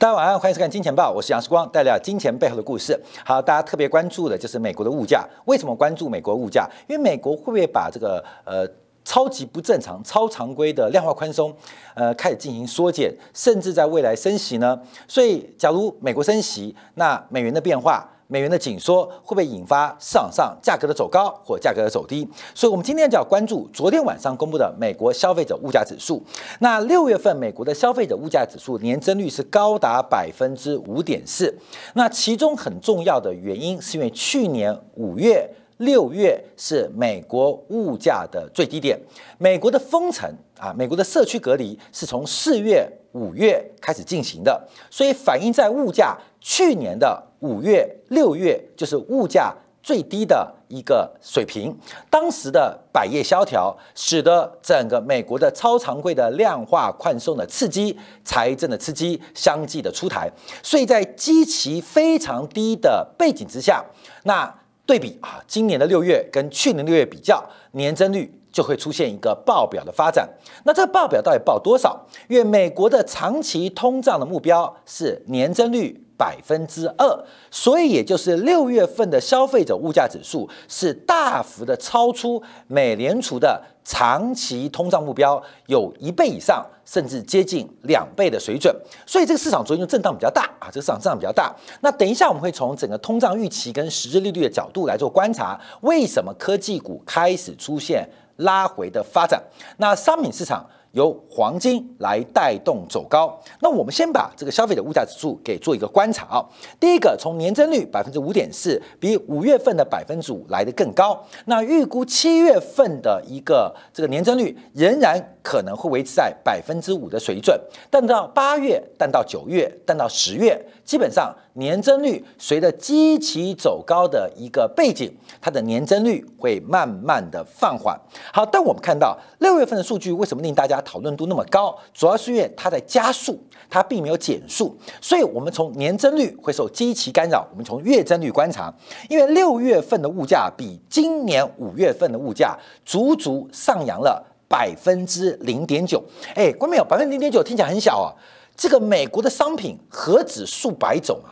大家晚上欢迎收看《金钱报》，我是杨世光，带来金钱背后的故事。好，大家特别关注的就是美国的物价。为什么关注美国物价？因为美国会不会把这个呃超级不正常、超常规的量化宽松，呃开始进行缩减，甚至在未来升息呢？所以，假如美国升息，那美元的变化。美元的紧缩会不会引发市场上价格的走高或价格的走低？所以，我们今天就要关注昨天晚上公布的美国消费者物价指数。那六月份美国的消费者物价指数年增率是高达百分之五点四。那其中很重要的原因是因为去年五月、六月是美国物价的最低点，美国的封城啊，美国的社区隔离是从四月、五月开始进行的，所以反映在物价去年的。五月、六月就是物价最低的一个水平，当时的百业萧条，使得整个美国的超常规的量化宽松的刺激、财政的刺激相继的出台，所以在基期非常低的背景之下，那对比啊，今年的六月跟去年六月比较，年增率就会出现一个爆表的发展。那这个爆表到底爆多少？因为美国的长期通胀的目标是年增率。百分之二，所以也就是六月份的消费者物价指数是大幅的超出美联储的长期通胀目标有一倍以上，甚至接近两倍的水准。所以这个市场昨天就震荡比较大啊，这个市场震荡比较大。那等一下我们会从整个通胀预期跟实质利率的角度来做观察，为什么科技股开始出现拉回的发展？那商品市场。由黄金来带动走高。那我们先把这个消费者物价指数给做一个观察啊。第一个，从年增率百分之五点四，比五月份的百分之五来的更高。那预估七月份的一个这个年增率仍然可能会维持在百分之五的水准，但到八月，但到九月，但到十月，基本上年增率随着基期走高的一个背景，它的年增率会慢慢的放缓。好，但我们看到六月份的数据为什么令大家讨论度那么高，主要是因为它在加速，它并没有减速，所以我们从年增率会受基期干扰，我们从月增率观察，因为六月份的物价比今年五月份的物价足足上扬了百分之零点九。哎，关没有？百分之零点九听起来很小啊，这个美国的商品何止数百种啊，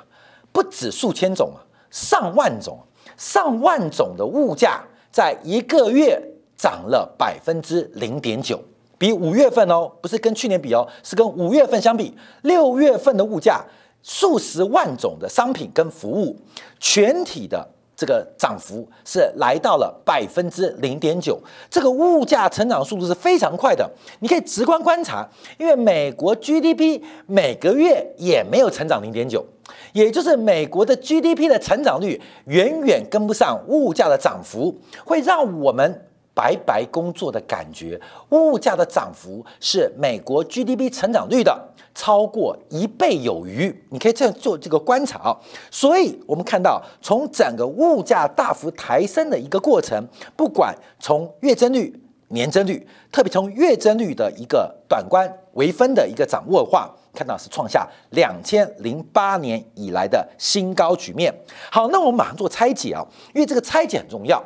不止数千种啊，上万种，上万种的物价在一个月涨了百分之零点九。比五月份哦，不是跟去年比哦，是跟五月份相比，六月份的物价数十万种的商品跟服务，全体的这个涨幅是来到了百分之零点九，这个物价成长速度是非常快的。你可以直观观察，因为美国 GDP 每个月也没有成长零点九，也就是美国的 GDP 的成长率远远跟不上物价的涨幅，会让我们。白白工作的感觉，物价的涨幅是美国 GDP 成长率的超过一倍有余。你可以这样做这个观察啊，所以我们看到从整个物价大幅抬升的一个过程，不管从月增率、年增率，特别从月增率的一个短观微分的一个掌握的话，看到是创下两千零八年以来的新高局面。好，那我们马上做拆解啊，因为这个拆解很重要。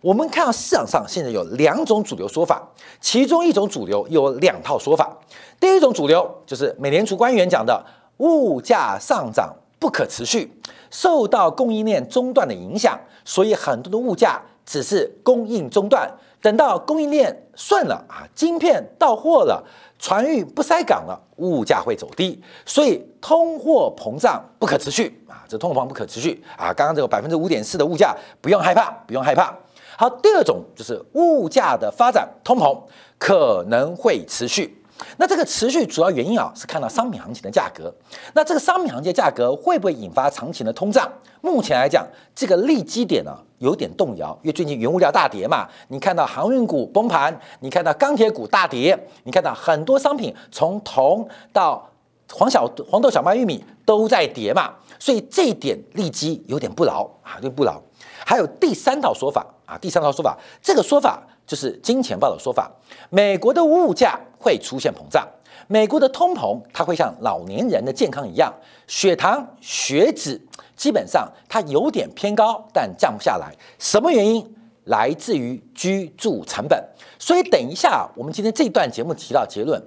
我们看到市场上现在有两种主流说法，其中一种主流有两套说法。第一种主流就是美联储官员讲的，物价上涨不可持续，受到供应链中断的影响，所以很多的物价只是供应中断，等到供应链顺了啊，晶片到货了，船运不塞港了，物价会走低，所以通货膨胀不可持续啊，这通货膨胀不可持续啊，刚刚这个百分之五点四的物价不用害怕，不用害怕。好，第二种就是物价的发展，通膨可能会持续。那这个持续主要原因啊，是看到商品行情的价格。那这个商品行情的价格会不会引发长期的通胀？目前来讲，这个利基点呢有点动摇，因为最近原物料大跌嘛。你看到航运股崩盘，你看到钢铁股大跌，你看到很多商品从铜到黄小黄豆、小麦、玉米都在跌嘛。所以这一点利基有点不牢啊，有点不牢。还有第三套说法啊，第三套说法，这个说法就是金钱豹的说法。美国的物价会出现膨胀，美国的通膨它会像老年人的健康一样，血糖、血脂基本上它有点偏高，但降不下来。什么原因？来自于居住成本。所以等一下，我们今天这段节目提到结论：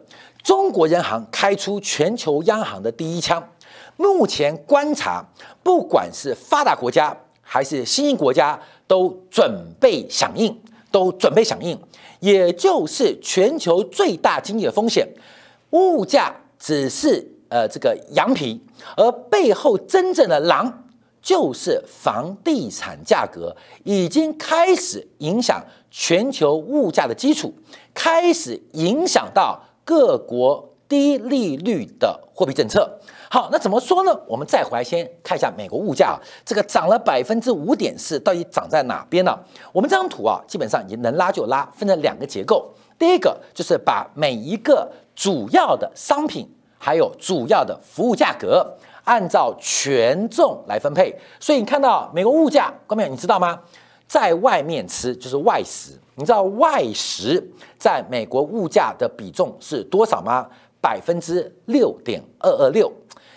中国人行开出全球央行的第一枪。目前观察，不管是发达国家还是新兴国家，都准备响应，都准备响应，也就是全球最大经济的风险，物价只是呃这个羊皮，而背后真正的狼就是房地产价格，已经开始影响全球物价的基础，开始影响到各国。低利率的货币政策，好，那怎么说呢？我们再回来先看一下美国物价，这个涨了百分之五点四，到底涨在哪边呢？我们这张图啊，基本上已经能拉就拉，分成两个结构。第一个就是把每一个主要的商品，还有主要的服务价格，按照权重来分配。所以你看到美国物价，各位你知道吗？在外面吃就是外食，你知道外食在美国物价的比重是多少吗？百分之六点二二六，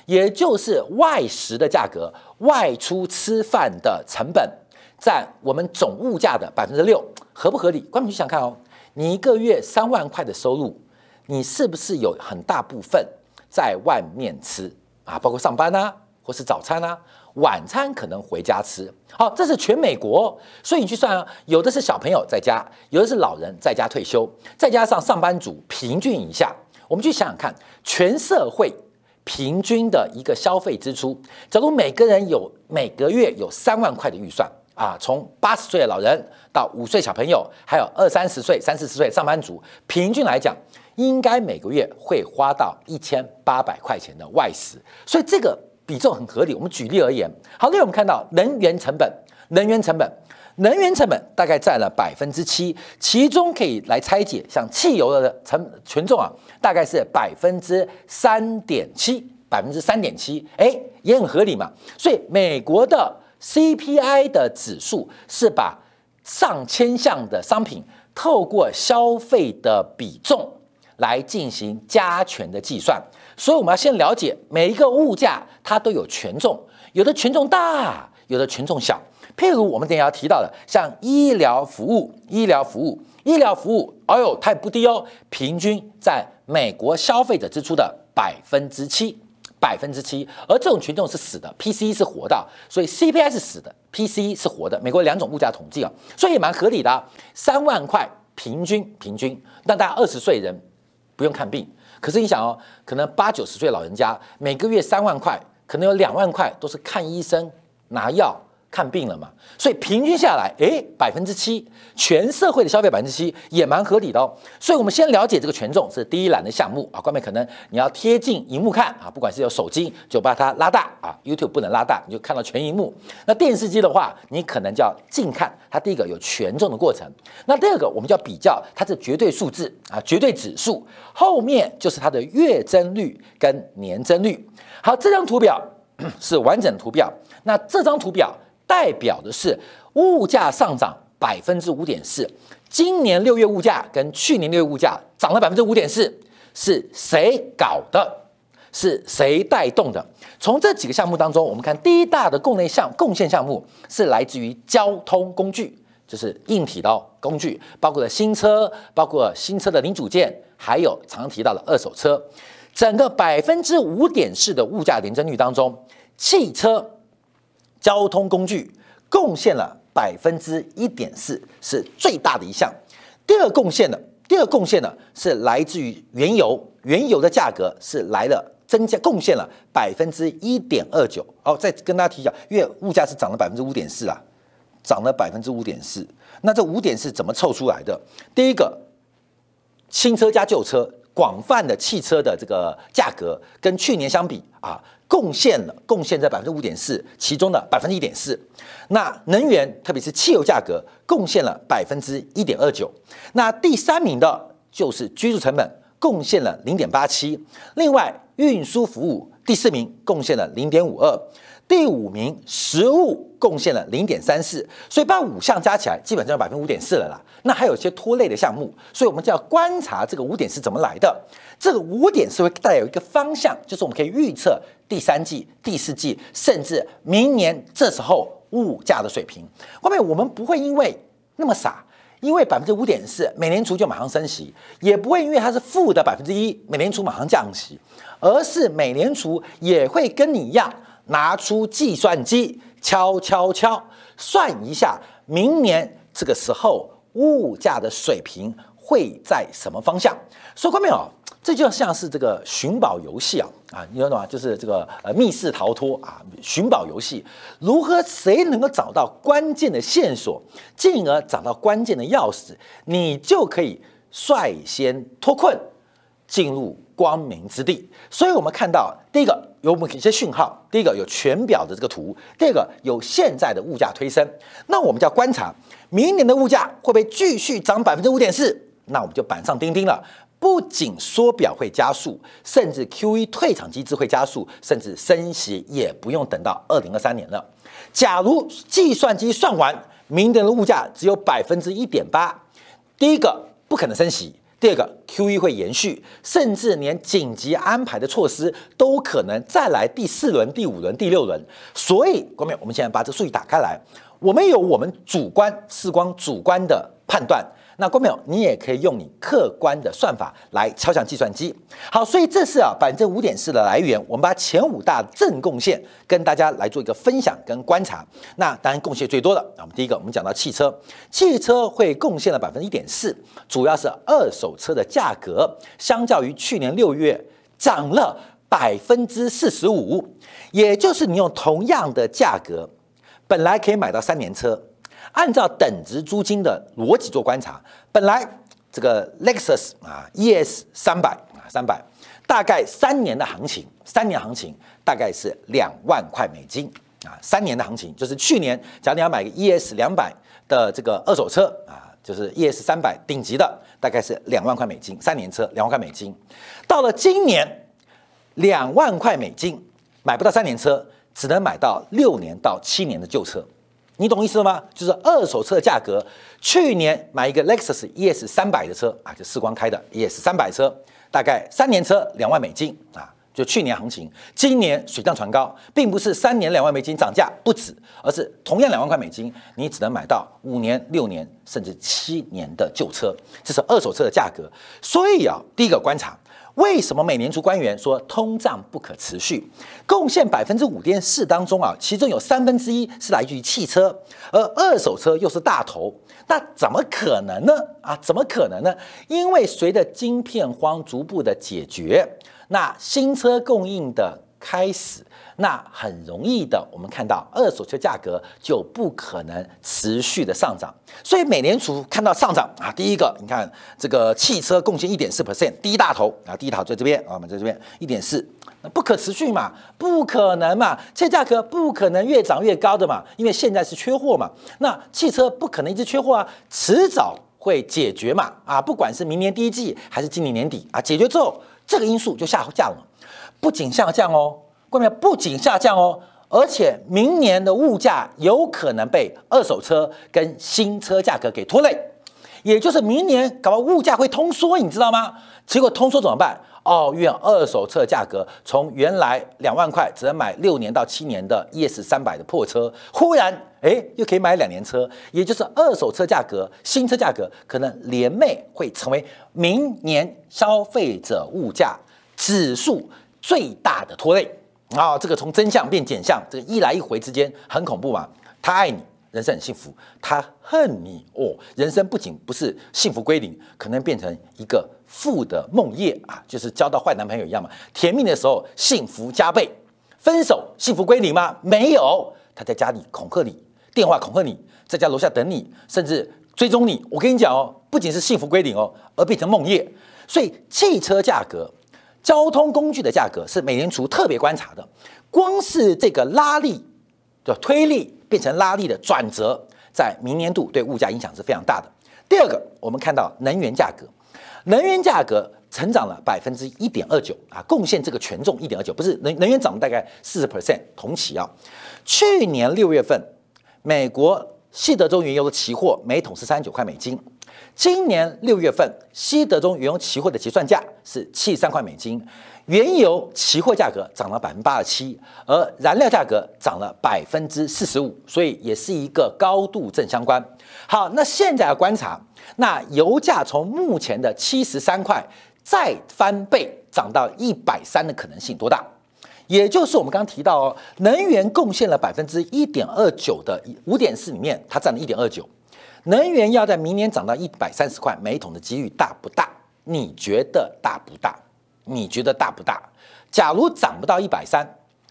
也就是外食的价格，外出吃饭的成本占我们总物价的百分之六，合不合理？观众去想看哦，你一个月三万块的收入，你是不是有很大部分在外面吃啊？包括上班啊，或是早餐啊，晚餐可能回家吃。好，这是全美国，所以你去算啊，有的是小朋友在家，有的是老人在家退休，再加上上班族，平均一下。我们去想想看，全社会平均的一个消费支出，假如每个人有每个月有三万块的预算啊，从八十岁的老人到五岁小朋友，还有二三十岁、三四十岁上班族，平均来讲，应该每个月会花到一千八百块钱的外食，所以这个比重很合理。我们举例而言，好，例如我们看到能源成本，能源成本。能源成本大概占了百分之七，其中可以来拆解，像汽油的成权重啊，大概是百分之三点七，百分之三点七，哎，也很合理嘛。所以美国的 CPI 的指数是把上千项的商品透过消费的比重来进行加权的计算，所以我们要先了解每一个物价它都有权重，有的权重大，有的权重小。譬如我们等下要提到的，像医疗服务、医疗服务、医疗服务，哎呦，它也不低哦，平均在美国消费者支出的百分之七，百分之七。而这种群众是死的，PCE 是活的，所以 CPI 是死的，PCE 是活的。美国两种物价统计啊，所以也蛮合理的。三万块平均平均，那大家二十岁人不用看病，可是你想哦，可能八九十岁老人家每个月三万块，可能有两万块都是看医生拿药。看病了嘛，所以平均下来，哎，百分之七，全社会的消费百分之七也蛮合理的哦。所以，我们先了解这个权重是第一栏的项目啊。关面可能你要贴近荧幕看啊，不管是有手机就把它拉大啊，YouTube 不能拉大，你就看到全荧幕。那电视机的话，你可能就要近看，它第一个有权重的过程。那第二个，我们就要比较它是绝对数字啊，绝对指数，后面就是它的月增率跟年增率。好，这张图表是完整图表，那这张图表。代表的是物价上涨百分之五点四，今年六月物价跟去年六月物价涨了百分之五点四，是谁搞的？是谁带动的？从这几个项目当中，我们看第一大的供内项贡献项目是来自于交通工具，就是硬体的工具，包括了新车，包括新车的零组件，还有常提到的二手车。整个百分之五点四的物价年增率当中，汽车。交通工具贡献了百分之一点四，是最大的一项。第二贡献的，第二贡献呢是来自于原油，原油的价格是来了增加，贡献了百分之一点二九。哦，再跟大家提一下，因为物价是涨了百分之五点四啊，涨了百分之五点四。那这五点四怎么凑出来的？第一个，新车加旧车，广泛的汽车的这个价格跟去年相比啊。贡献了贡献在百分之五点四，其中的百分之一点四。那能源，特别是汽油价格，贡献了百分之一点二九。那第三名的就是居住成本，贡献了零点八七。另外，运输服务第四名，贡献了零点五二。第五名，食物贡献了零点三四。所以把五项加起来，基本上百分之五点四了啦。那还有一些拖累的项目，所以我们就要观察这个五点是怎么来的。这个五点是会带有一个方向，就是我们可以预测第三季、第四季，甚至明年这时候物价的水平。后面我们不会因为那么傻，因为百分之五点四，美联储就马上升息，也不会因为它是负的百分之一，美联储马上降息，而是美联储也会跟你一样拿出计算机敲敲敲算一下，明年这个时候物价的水平会在什么方向？说过没有？这就像是这个寻宝游戏啊啊，你懂吗？就是这个呃密室逃脱啊，寻宝游戏，如何谁能够找到关键的线索，进而找到关键的钥匙，你就可以率先脱困，进入光明之地。所以我们看到，第一个有我们一些讯号，第一个有全表的这个图，第二个有现在的物价推升。那我们就要观察明年的物价会不会继续涨百分之五点四？那我们就板上钉钉了。不仅缩表会加速，甚至 Q E 退场机制会加速，甚至升息也不用等到二零二三年了。假如计算机算完，明年的物价只有百分之一点八，第一个不可能升息，第二个 Q E 会延续，甚至连紧急安排的措施都可能再来第四轮、第五轮、第六轮。所以，各位，我们现在把这个数据打开来，我们有我们主观事光主观的判断。那郭淼，你也可以用你客观的算法来敲响计算机。好，所以这是啊百分之五点四的来源。我们把前五大正贡献跟大家来做一个分享跟观察。那当然贡献最多的，那，我们第一个我们讲到汽车，汽车会贡献了百分之一点四，主要是二手车的价格相较于去年六月涨了百分之四十五，也就是你用同样的价格，本来可以买到三年车。按照等值租金的逻辑做观察，本来这个 Lexus 啊，ES 三百啊，三百大概三年的行情，三年行情大概是两万块美金啊，三年的行情就是去年，假如你要买个 ES 两百的这个二手车啊，就是 ES 三百顶级的，大概是两万块美金，三年车两万块美金。到了今年，两万块美金买不到三年车，只能买到六年到七年的旧车。你懂意思了吗？就是二手车的价格，去年买一个 Lexus ES 三百的车啊，就四光开的 ES 三百车，大概三年车两万美金啊，就去年行情。今年水涨船高，并不是三年两万美金涨价不止，而是同样两万块美金，你只能买到五年、六年甚至七年的旧车，这是二手车的价格。所以啊，第一个观察。为什么美联储官员说通胀不可持续？贡献百分之五点四当中啊，其中有三分之一是来自于汽车，而二手车又是大头，那怎么可能呢？啊，怎么可能呢？因为随着晶片荒逐步的解决，那新车供应的开始。那很容易的，我们看到二手车价格就不可能持续的上涨，所以美联储看到上涨啊，第一个你看这个汽车贡献一点四 percent，第一大头。啊，第一头在这边啊，我们在这边一点四，那不可持续嘛，不可能嘛，这价格不可能越涨越高的嘛，因为现在是缺货嘛，那汽车不可能一直缺货啊，迟早会解决嘛，啊，不管是明年第一季还是今年年底啊，解决之后这个因素就下降了，不仅下降哦。后面不仅下降哦，而且明年的物价有可能被二手车跟新车价格给拖累，也就是明年搞物价会通缩，你知道吗？结果通缩怎么办？哦，因为二手车价格从原来两万块只能买六年到七年的 ES 三百的破车，忽然哎又可以买两年车，也就是二手车价格、新车价格可能连袂会成为明年消费者物价指数最大的拖累。啊，这个从真相变假象，这个一来一回之间很恐怖嘛。他爱你，人生很幸福；他恨你，哦，人生不仅不是幸福归零，可能变成一个负的梦魇啊，就是交到坏男朋友一样嘛。甜蜜的时候幸福加倍，分手幸福归零吗？没有，他在家里恐吓你，电话恐吓你，在家楼下等你，甚至追踪你。我跟你讲哦，不仅是幸福归零哦，而变成梦魇。所以汽车价格。交通工具的价格是美联储特别观察的，光是这个拉力的推力变成拉力的转折，在明年度对物价影响是非常大的。第二个，我们看到能源价格，能源价格成长了百分之一点二九啊，贡献这个权重一点二九，不是能能源涨了大概四十 percent，同期啊，去年六月份，美国西德州原油的期货每桶是三十九块美金，今年六月份，西德中原油期货的结算价是七十三块美金，原油期货价格涨了百分之八十七，而燃料价格涨了百分之四十五，所以也是一个高度正相关。好，那现在要观察，那油价从目前的七十三块再翻倍涨到一百三的可能性多大？也就是我们刚刚提到哦，能源贡献了百分之一点二九的五点四里面，它占了一点二九。能源要在明年涨到一百三十块每桶的几率大不大？你觉得大不大？你觉得大不大？假如涨不到一百三，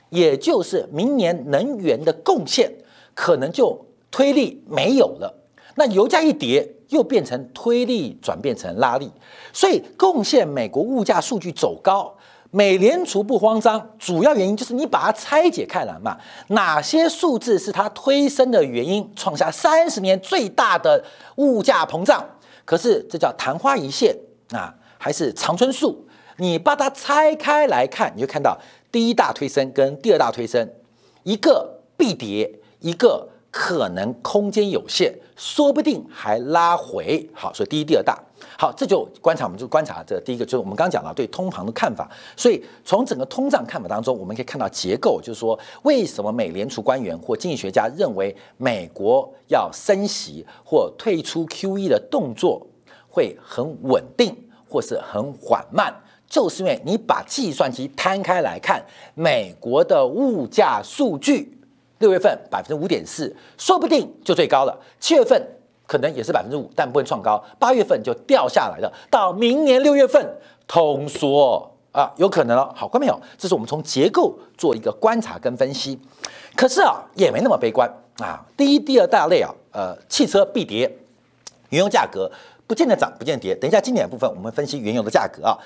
也就是明年能源的贡献可能就推力没有了。那油价一跌，又变成推力转变成拉力，所以贡献美国物价数据走高。美联储不慌张，主要原因就是你把它拆解开来嘛，哪些数字是它推升的原因，创下三十年最大的物价膨胀？可是这叫昙花一现啊，还是长春树？你把它拆开来看，你就看到第一大推升跟第二大推升，一个必跌，一个可能空间有限，说不定还拉回。好，所以第一、第二大。好，这就观察，我们就观察这第一个，就是我们刚刚讲到对通膨的看法。所以从整个通胀看法当中，我们可以看到结构，就是说为什么美联储官员或经济学家认为美国要升息或退出 QE 的动作会很稳定或是很缓慢，就是因为你把计算机摊开来看，美国的物价数据，六月份百分之五点四，说不定就最高了，七月份。可能也是百分之五，但不会创高。八月份就掉下来了，到明年六月份通缩啊，有可能了。好，看没有？这是我们从结构做一个观察跟分析。可是啊，也没那么悲观啊。第一、第二大类啊，呃，汽车必跌，原油价格不见得涨，不见得跌。等一下，经典部分我们分析原油的价格啊，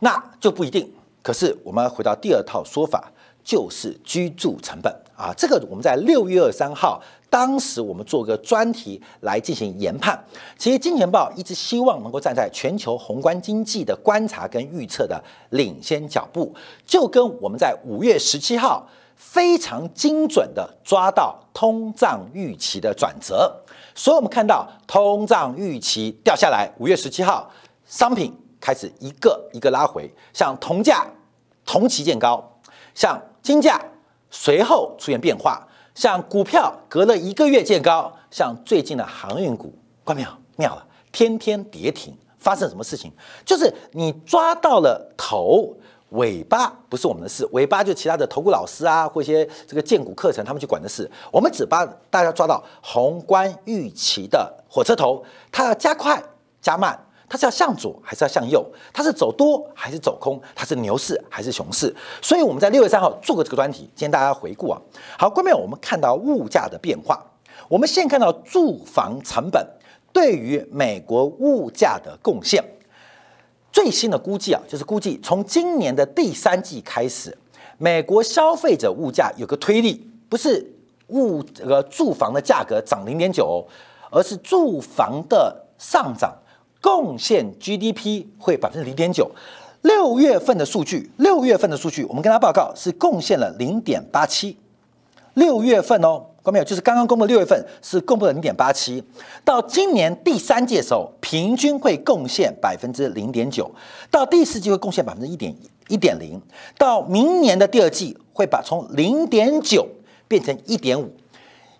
那就不一定。可是我们回到第二套说法，就是居住成本啊，这个我们在六月二三号。当时我们做个专题来进行研判，其实金钱豹一直希望能够站在全球宏观经济的观察跟预测的领先脚步，就跟我们在五月十七号非常精准的抓到通胀预期的转折，所以我们看到通胀预期掉下来，五月十七号商品开始一个一个拉回，像铜价同期见高，像金价随后出现变化。像股票隔了一个月见高，像最近的航运股，关没有？妙了，天天跌停，发生什么事情？就是你抓到了头，尾巴不是我们的事，尾巴就其他的投顾老师啊，或一些这个荐股课程他们去管的事。我们只把大家抓到宏观预期的火车头，它要加快加慢。它是要向左还是要向右？它是走多还是走空？它是牛市还是熊市？所以我们在六月三号做过这个专题，今天大家回顾啊。好，关面我们看到物价的变化。我们先看到住房成本对于美国物价的贡献。最新的估计啊，就是估计从今年的第三季开始，美国消费者物价有个推力，不是物这个住房的价格涨零点九，而是住房的上涨。贡献 GDP 会百分之零点九，六月份的数据，六月份的数据，我们跟他报告是贡献了零点八七。六月份哦，看没有？就是刚刚公布的六月份是公布了零点八七，到今年第三季的时候，平均会贡献百分之零点九，到第四季会贡献百分之一点一点零，到明年的第二季会把从零点九变成一点五，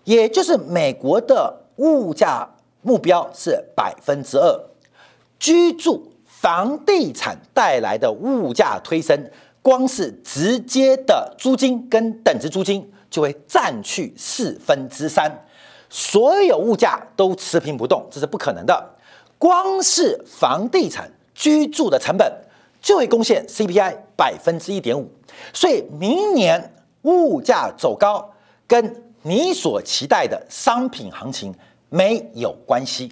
也就是美国的物价目标是百分之二。居住房地产带来的物价推升，光是直接的租金跟等值租金就会占去四分之三，所有物价都持平不动，这是不可能的。光是房地产居住的成本就会贡献 CPI 百分之一点五，所以明年物价走高跟你所期待的商品行情没有关系，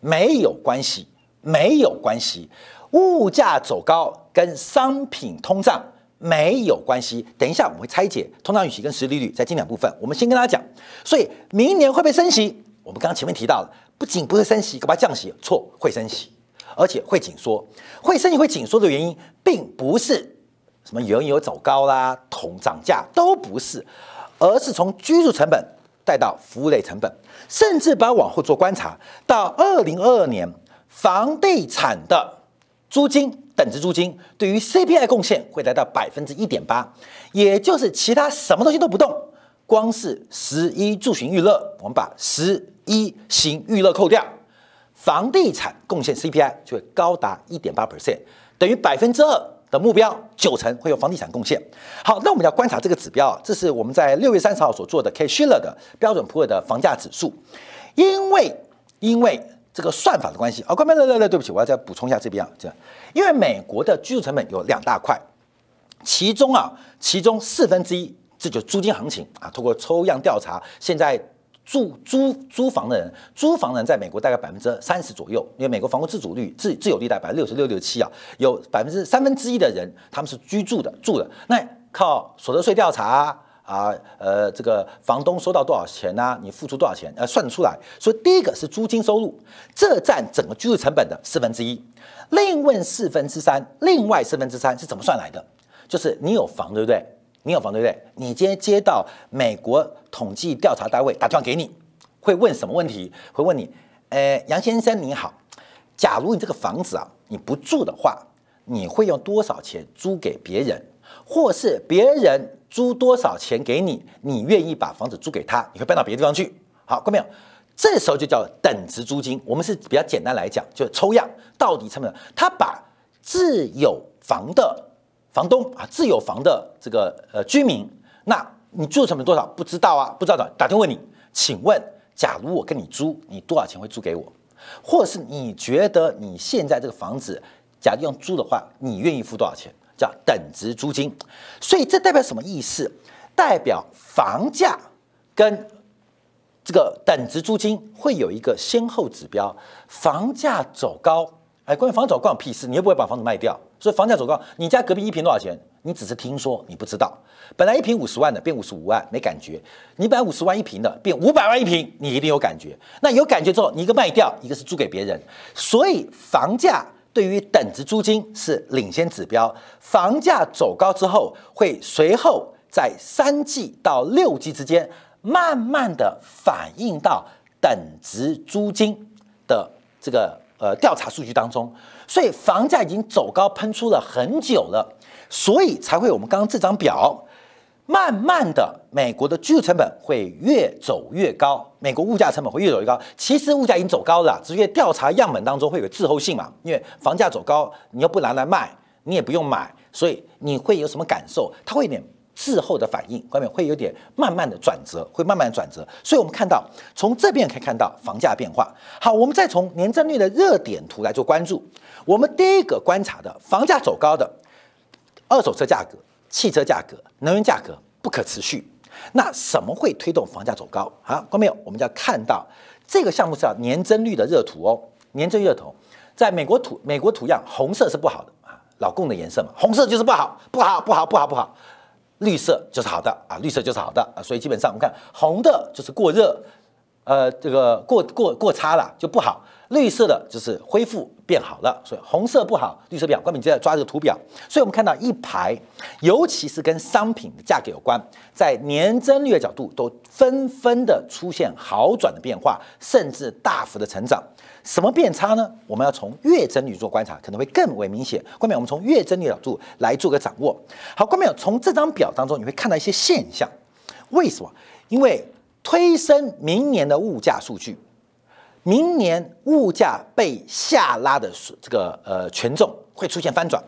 没有关系。没有关系，物价走高跟商品通胀没有关系。等一下我们会拆解通胀预期跟实际利率在这两部分。我们先跟大家讲，所以明年会不会升息？我们刚刚前面提到了，不仅不会升息，干嘛降息？错，会升息，而且会紧缩。会升息会紧缩的原因，并不是什么原油走高啦、铜涨价都不是，而是从居住成本带到服务类成本，甚至把往后做观察，到二零二二年。房地产的租金等值租金对于 CPI 贡献会来到百分之一点八，也就是其他什么东西都不动，光是十一住行娱乐，我们把十一行娱乐扣掉，房地产贡献 CPI 就会高达一点八 percent，等于百分之二的目标，九成会有房地产贡献。好，那我们要观察这个指标啊，这是我们在六月三十号所做的 K Shiller 的标准普尔的房价指数，因为因为。这个算法的关系啊，关门来来来，对不起，我要再补充一下这边啊，这样，因为美国的居住成本有两大块，其中啊，其中四分之一，这就是租金行情啊。通过抽样调查，现在住租租房的人，租房人在美国大概百分之三十左右，因为美国房屋自主率自自有率大概百分之六十六六七啊，有百分之三分之一的人他们是居住的住的，那靠所得税调查。啊，呃，这个房东收到多少钱呢？你付出多少钱？呃，算得出来。所以第一个是租金收入，这占整个居住成本的四分之一。另问四分之三，另外四分之三是怎么算来的？就是你有房，对不对？你有房，对不对？你今天接到美国统计调查单位打电话给你，会问什么问题？会问你，呃，杨先生你好，假如你这个房子啊，你不住的话，你会用多少钱租给别人？或是别人？租多少钱给你，你愿意把房子租给他，你会搬到别的地方去。好，看没有？这时候就叫等值租金。我们是比较简单来讲，就抽样到底成本。他把自有房的房东啊，自有房的这个呃居民，那你住成本多少？不知道啊，不知道的，打电话问你，请问，假如我跟你租，你多少钱会租给我？或是你觉得你现在这个房子，假如用租的话，你愿意付多少钱？叫等值租金，所以这代表什么意思？代表房价跟这个等值租金会有一个先后指标。房价走高，哎，关于房价走高有屁事？你又不会把房子卖掉，所以房价走高，你家隔壁一平多少钱？你只是听说，你不知道。本来一平五十万的变五十五万，没感觉。你本来五十万一平的变五百万一平，你一定有感觉。那有感觉之后，你一个卖掉，一个是租给别人，所以房价。对于等值租金是领先指标，房价走高之后，会随后在三季到六季之间，慢慢的反映到等值租金的这个呃调查数据当中，所以房价已经走高喷出了很久了，所以才会我们刚刚这张表。慢慢的，美国的居住成本会越走越高，美国物价成本会越走越高。其实物价已经走高了，只是调查样本当中会有滞后性嘛，因为房价走高，你又不拿来卖，你也不用买，所以你会有什么感受？它会有点滞后的反应，外面会有点慢慢的转折，会慢慢的转折。所以我们看到，从这边可以看到房价变化。好，我们再从年增率的热点图来做关注。我们第一个观察的房价走高的二手车价格。汽车价格、能源价格不可持续，那什么会推动房价走高？啊，观众朋友，我们就要看到这个项目是叫年增率的热图哦。年增热图，在美国土美国土样，红色是不好的啊，老共的颜色嘛，红色就是不好，不好，不好，不好，不好，绿色就是好的啊，绿色就是好的啊，所以基本上我们看红的就是过热，呃，这个过过过差了就不好。绿色的就是恢复变好了，所以红色不好，绿色变好。关敏就在抓这个图表，所以我们看到一排，尤其是跟商品的价格有关，在年增率的角度都纷纷的出现好转的变化，甚至大幅的成长。什么变差呢？我们要从月增率做观察，可能会更为明显。关敏，我们从月增率角度来做个掌握。好，关敏，从这张表当中你会看到一些现象，为什么？因为推升明年的物价数据。明年物价被下拉的这个呃权重会出现翻转。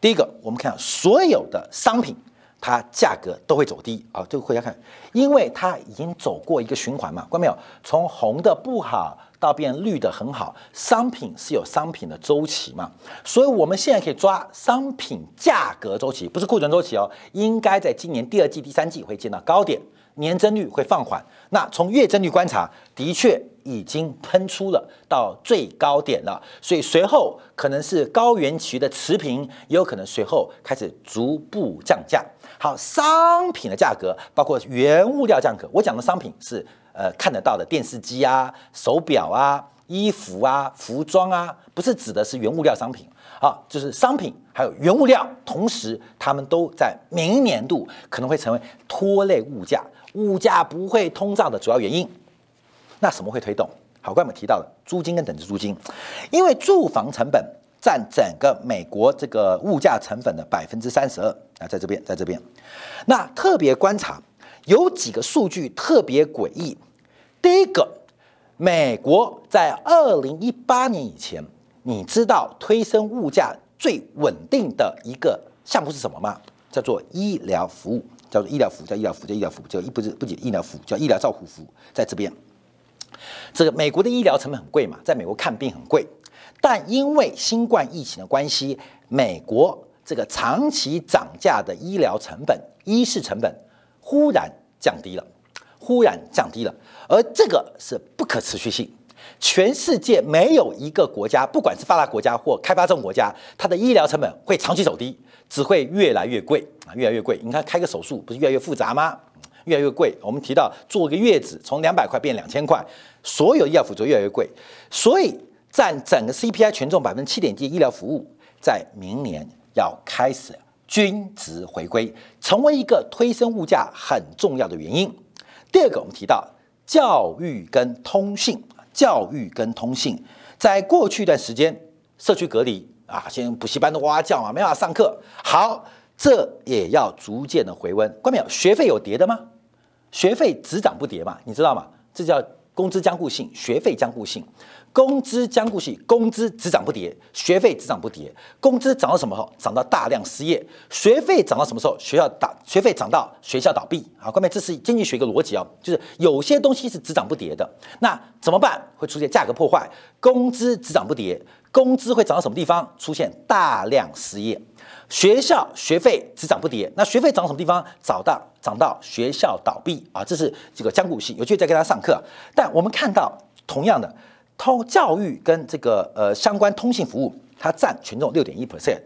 第一个，我们看所有的商品，它价格都会走低啊。这个回家看，因为它已经走过一个循环嘛，关没有？从红的不好到变绿的很好，商品是有商品的周期嘛，所以我们现在可以抓商品价格周期，不是库存周期哦。应该在今年第二季、第三季会见到高点，年增率会放缓。那从月增率观察，的确。已经喷出了到最高点了，所以随后可能是高原期的持平，也有可能随后开始逐步降价。好，商品的价格包括原物料价格，我讲的商品是呃看得到的电视机啊、手表啊、衣服啊、服装啊，不是指的是原物料商品。好，就是商品还有原物料，同时他们都在明年度可能会成为拖累物价、物价不会通胀的主要原因。那什么会推动？好，刚才我们提到了租金跟等值租金，因为住房成本占整个美国这个物价成本的百分之三十二啊，在这边，在这边。那特别观察有几个数据特别诡异。第一个，美国在二零一八年以前，你知道推升物价最稳定的一个项目是什么吗？叫做医疗服务，叫做医疗服务，叫医疗服务，叫医疗服务，叫不是不仅医疗服务，叫医疗照护服务，在这边。这个美国的医疗成本很贵嘛，在美国看病很贵，但因为新冠疫情的关系，美国这个长期涨价的医疗成本、医事成本忽然降低了，忽然降低了，而这个是不可持续性。全世界没有一个国家，不管是发达国家或开发中国家，它的医疗成本会长期走低，只会越来越贵啊，越来越贵。你看开个手术不是越来越复杂吗？越来越贵。我们提到坐个月子，从两百块变两千块。所有医疗辅助越来越贵，所以占整个 CPI 权重百分之七点几，医疗服务在明年要开始均值回归，成为一个推升物价很重要的原因。第二个，我们提到教育跟通信，教育跟通信，在过去一段时间社区隔离啊，先补习班都哇哇叫嘛，没办法上课。好，这也要逐渐的回温。关没有？学费有跌的吗？学费只涨不跌嘛？你知道吗？这叫。工资僵固性，学费僵固性，工资僵固性，工资只涨不跌，学费只涨不跌。工资涨到什么时候？涨到大量失业。学费涨到什么时候？学校倒，学费涨到学校倒闭。好，各位，这是经济学一个逻辑哦，就是有些东西是只涨不跌的。那怎么办？会出现价格破坏。工资只涨不跌，工资会涨到什么地方？出现大量失业。学校学费只涨不跌，那学费涨什么地方？涨到涨到学校倒闭啊，这是这个僵固性。有机会再跟他上课。但我们看到，同样的，通教育跟这个呃相关通信服务，它占权重六点一 percent，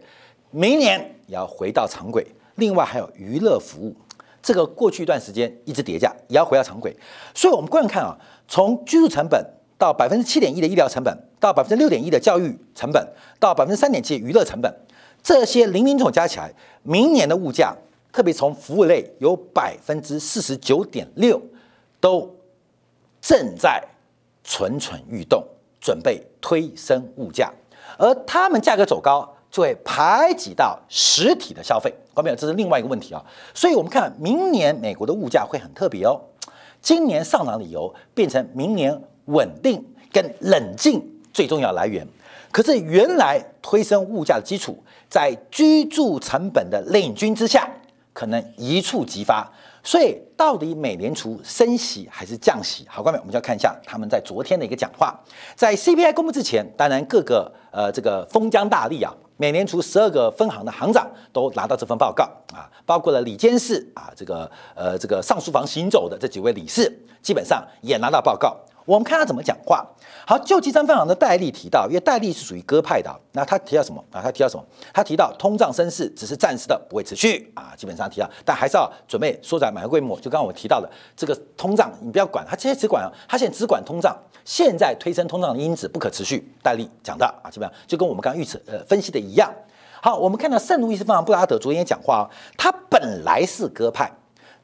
明年也要回到常轨。另外还有娱乐服务，这个过去一段时间一直叠加，也要回到常轨。所以，我们观看啊，从居住成本到百分之七点一的医疗成本，到百分之六点一的教育成本，到百分之三点七娱乐成本。这些零零总加起来，明年的物价，特别从服务类有百分之四十九点六，都正在蠢蠢欲动，准备推升物价，而他们价格走高，就会排挤到实体的消费。观众朋友，这是另外一个问题啊。所以，我们看明年美国的物价会很特别哦。今年上涨理由变成明年稳定跟冷静最重要来源。可是原来推升物价的基础，在居住成本的领军之下，可能一触即发。所以到底美联储升息还是降息？好，各位，我们就要看一下他们在昨天的一个讲话。在 CPI 公布之前，当然各个呃这个封疆大吏啊，美联储十二个分行的行长都拿到这份报告啊，包括了里监事啊，这个呃这个上书房行走的这几位理事，基本上也拿到报告。我们看他怎么讲话。好，就基山分行的戴利提到，因为戴利是属于鸽派的，那他提到什么啊？他提到什么？他提到通胀升势只是暂时的，不会持续啊。基本上提到，但还是要准备缩窄买卖规模。就刚刚我提到的这个通胀，你不要管，他现在只管，他现在只管通胀。现在推升通胀的因子不可持续。戴利讲的啊，基本上就跟我们刚刚预测呃分析的一样。好，我们看到圣路易斯分行布拉德昨天也讲话，他本来是鸽派。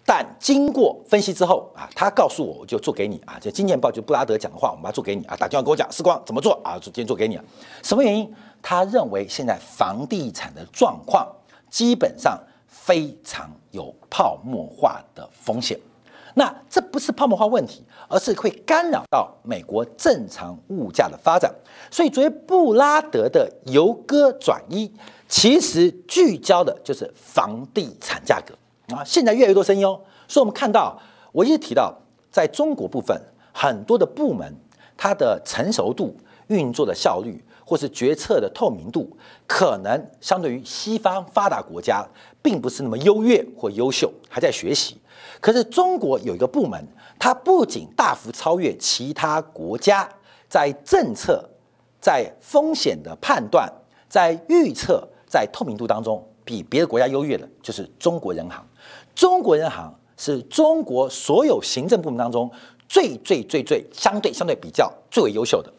但经过分析之后啊，他告诉我，我就做给你啊。这《今年报》就布拉德讲的话，我们把它做给你啊。打电话跟我讲，时光怎么做啊？今天做给你。什么原因？他认为现在房地产的状况基本上非常有泡沫化的风险。那这不是泡沫化问题，而是会干扰到美国正常物价的发展。所以，作为布拉德的由歌转一，其实聚焦的就是房地产价格。啊，现在越来越多声音哦，所以我们看到，我一直提到，在中国部分很多的部门，它的成熟度、运作的效率，或是决策的透明度，可能相对于西方发达国家，并不是那么优越或优秀，还在学习。可是中国有一个部门，它不仅大幅超越其他国家，在政策、在风险的判断、在预测、在透明度当中，比别的国家优越的，就是中国人行。中国人行是中国所有行政部门当中最最最最相对相对比较最为优秀的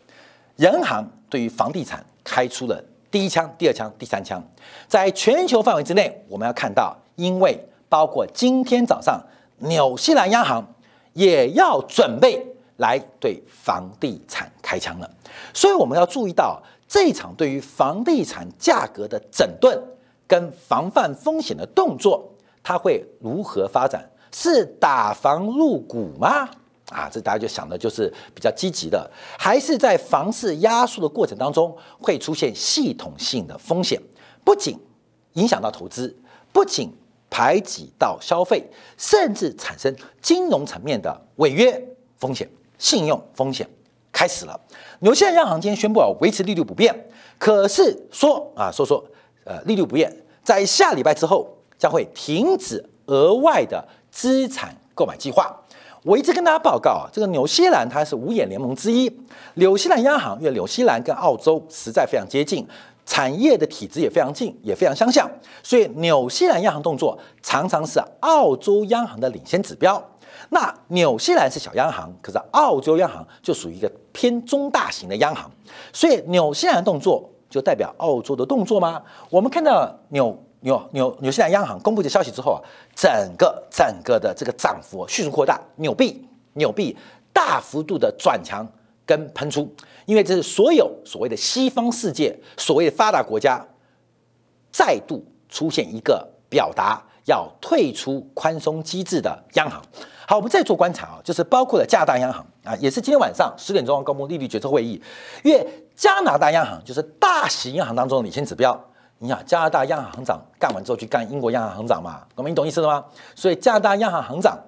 人行，对于房地产开出了第一枪、第二枪、第三枪。在全球范围之内，我们要看到，因为包括今天早上纽西兰央行也要准备来对房地产开枪了。所以我们要注意到这场对于房地产价格的整顿跟防范风险的动作，它会如何发展？是打房入股吗？啊，这大家就想的就是比较积极的，还是在房市压缩的过程当中会出现系统性的风险，不仅影响到投资，不仅排挤到消费，甚至产生金融层面的违约风险、信用风险开始了。纽西兰央行今天宣布啊，维持利率不变，可是说啊，说说呃，利率不变，在下礼拜之后将会停止额外的资产购买计划。我一直跟大家报告啊，这个纽西兰它是五眼联盟之一。纽西兰央行因为纽西兰跟澳洲实在非常接近，产业的体制也非常近，也非常相像，所以纽西兰央行动作常常是澳洲央行的领先指标。那纽西兰是小央行，可是澳洲央行就属于一个偏中大型的央行，所以纽西兰动作就代表澳洲的动作吗？我们看到纽。纽纽纽西兰央行公布的消息之后啊，整个整个的这个涨幅迅速扩大，纽币纽币大幅度的转强跟喷出，因为这是所有所谓的西方世界所谓的发达国家再度出现一个表达要退出宽松机制的央行。好，我们再做观察啊，就是包括了加拿大央行啊，也是今天晚上十点钟公布利率决策会议，因为加拿大央行就是大型银行当中的领先指标。你想加拿大央行行长干完之后去干英国央行行长嘛？我们你懂意思了吗？所以加拿大央行行长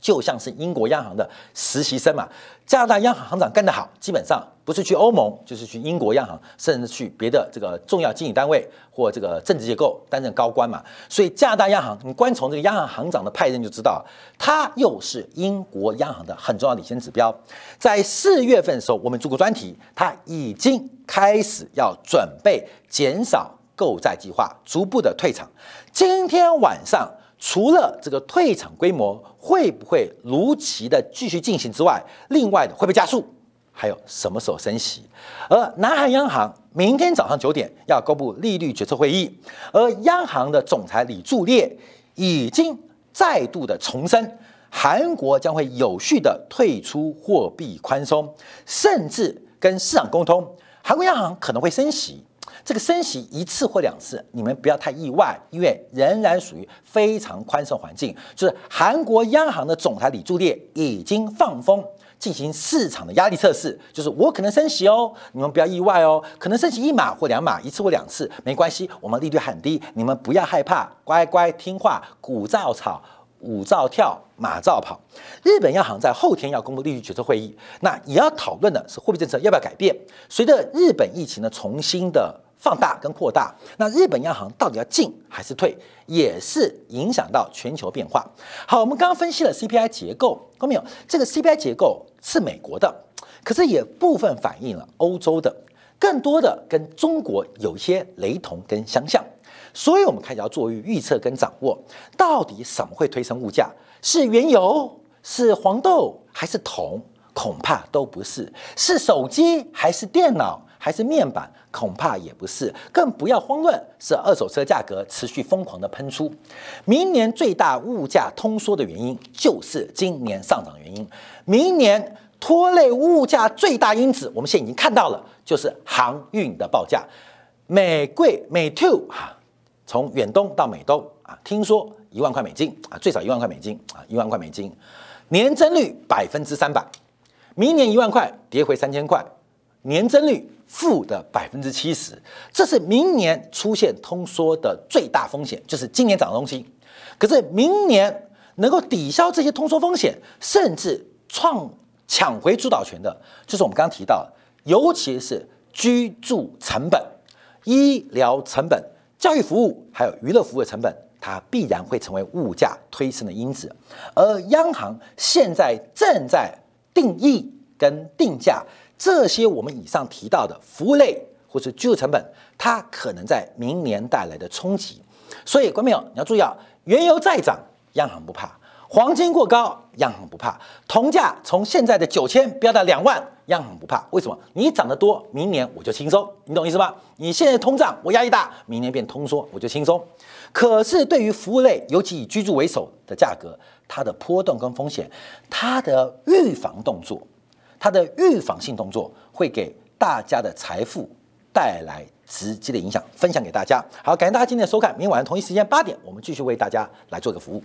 就像是英国央行的实习生嘛。加拿大央行行长干得好，基本上不是去欧盟，就是去英国央行，甚至去别的这个重要经济单位或这个政治结构担任高官嘛。所以加拿大央行，你光从这个央行行长的派任就知道，他又是英国央行的很重要领先指标。在四月份的时候，我们做过专题，他已经开始要准备减少。购债计划逐步的退场，今天晚上除了这个退场规模会不会如期的继续进行之外，另外的会不会加速？还有什么时候升息？而南韩央行明天早上九点要公布利率决策会议，而央行的总裁李柱烈已经再度的重申，韩国将会有序的退出货币宽松，甚至跟市场沟通，韩国央行可能会升息。这个升息一次或两次，你们不要太意外，因为仍然属于非常宽松环境。就是韩国央行的总裁李柱烈已经放风进行市场的压力测试，就是我可能升息哦，你们不要意外哦，可能升息一码或两码，一次或两次没关系，我们利率很低，你们不要害怕，乖乖听话，鼓照吵。舞照跳，马照跑。日本央行在后天要公布利率决策会议，那也要讨论的是货币政策要不要改变。随着日本疫情的重新的放大跟扩大，那日本央行到底要进还是退，也是影响到全球变化。好，我们刚刚分析了 CPI 结构，看到没有？这个 CPI 结构是美国的，可是也部分反映了欧洲的，更多的跟中国有一些雷同跟相像。所以，我们开始要做预测跟掌握，到底什么会推升物价？是原油，是黄豆，还是铜？恐怕都不是。是手机，还是电脑，还是面板？恐怕也不是。更不要慌乱，是二手车价格持续疯狂的喷出。明年最大物价通缩的原因，就是今年上涨原因。明年拖累物价最大因子，我们现在已经看到了，就是航运的报价，美贵美 two 哈。从远东到美东啊，听说一万块美金啊，最少一万块美金啊，一万块美金，年增率百分之三百，明年一万块跌回三千块，年增率负的百分之七十，这是明年出现通缩的最大风险，就是今年涨的东西。可是明年能够抵消这些通缩风险，甚至创抢回主导权的，就是我们刚刚提到，尤其是居住成本、医疗成本。教育服务还有娱乐服务的成本，它必然会成为物价推升的因子。而央行现在正在定义跟定价这些我们以上提到的服务类或者居住成本，它可能在明年带来的冲击。所以，观众朋友你要注意啊，原油再涨，央行不怕；黄金过高，央行不怕；铜价从现在的九千飙到两万，央行不怕。为什么？你涨得多，明年我就轻松，你懂意思吗？你现在通胀我压力大，明年变通缩我就轻松。可是对于服务类，尤其以居住为首的价格，它的波动跟风险，它的预防动作，它的预防性动作，会给大家的财富带来直接的影响。分享给大家。好，感谢大家今天的收看，明晚同一时间八点，我们继续为大家来做个服务。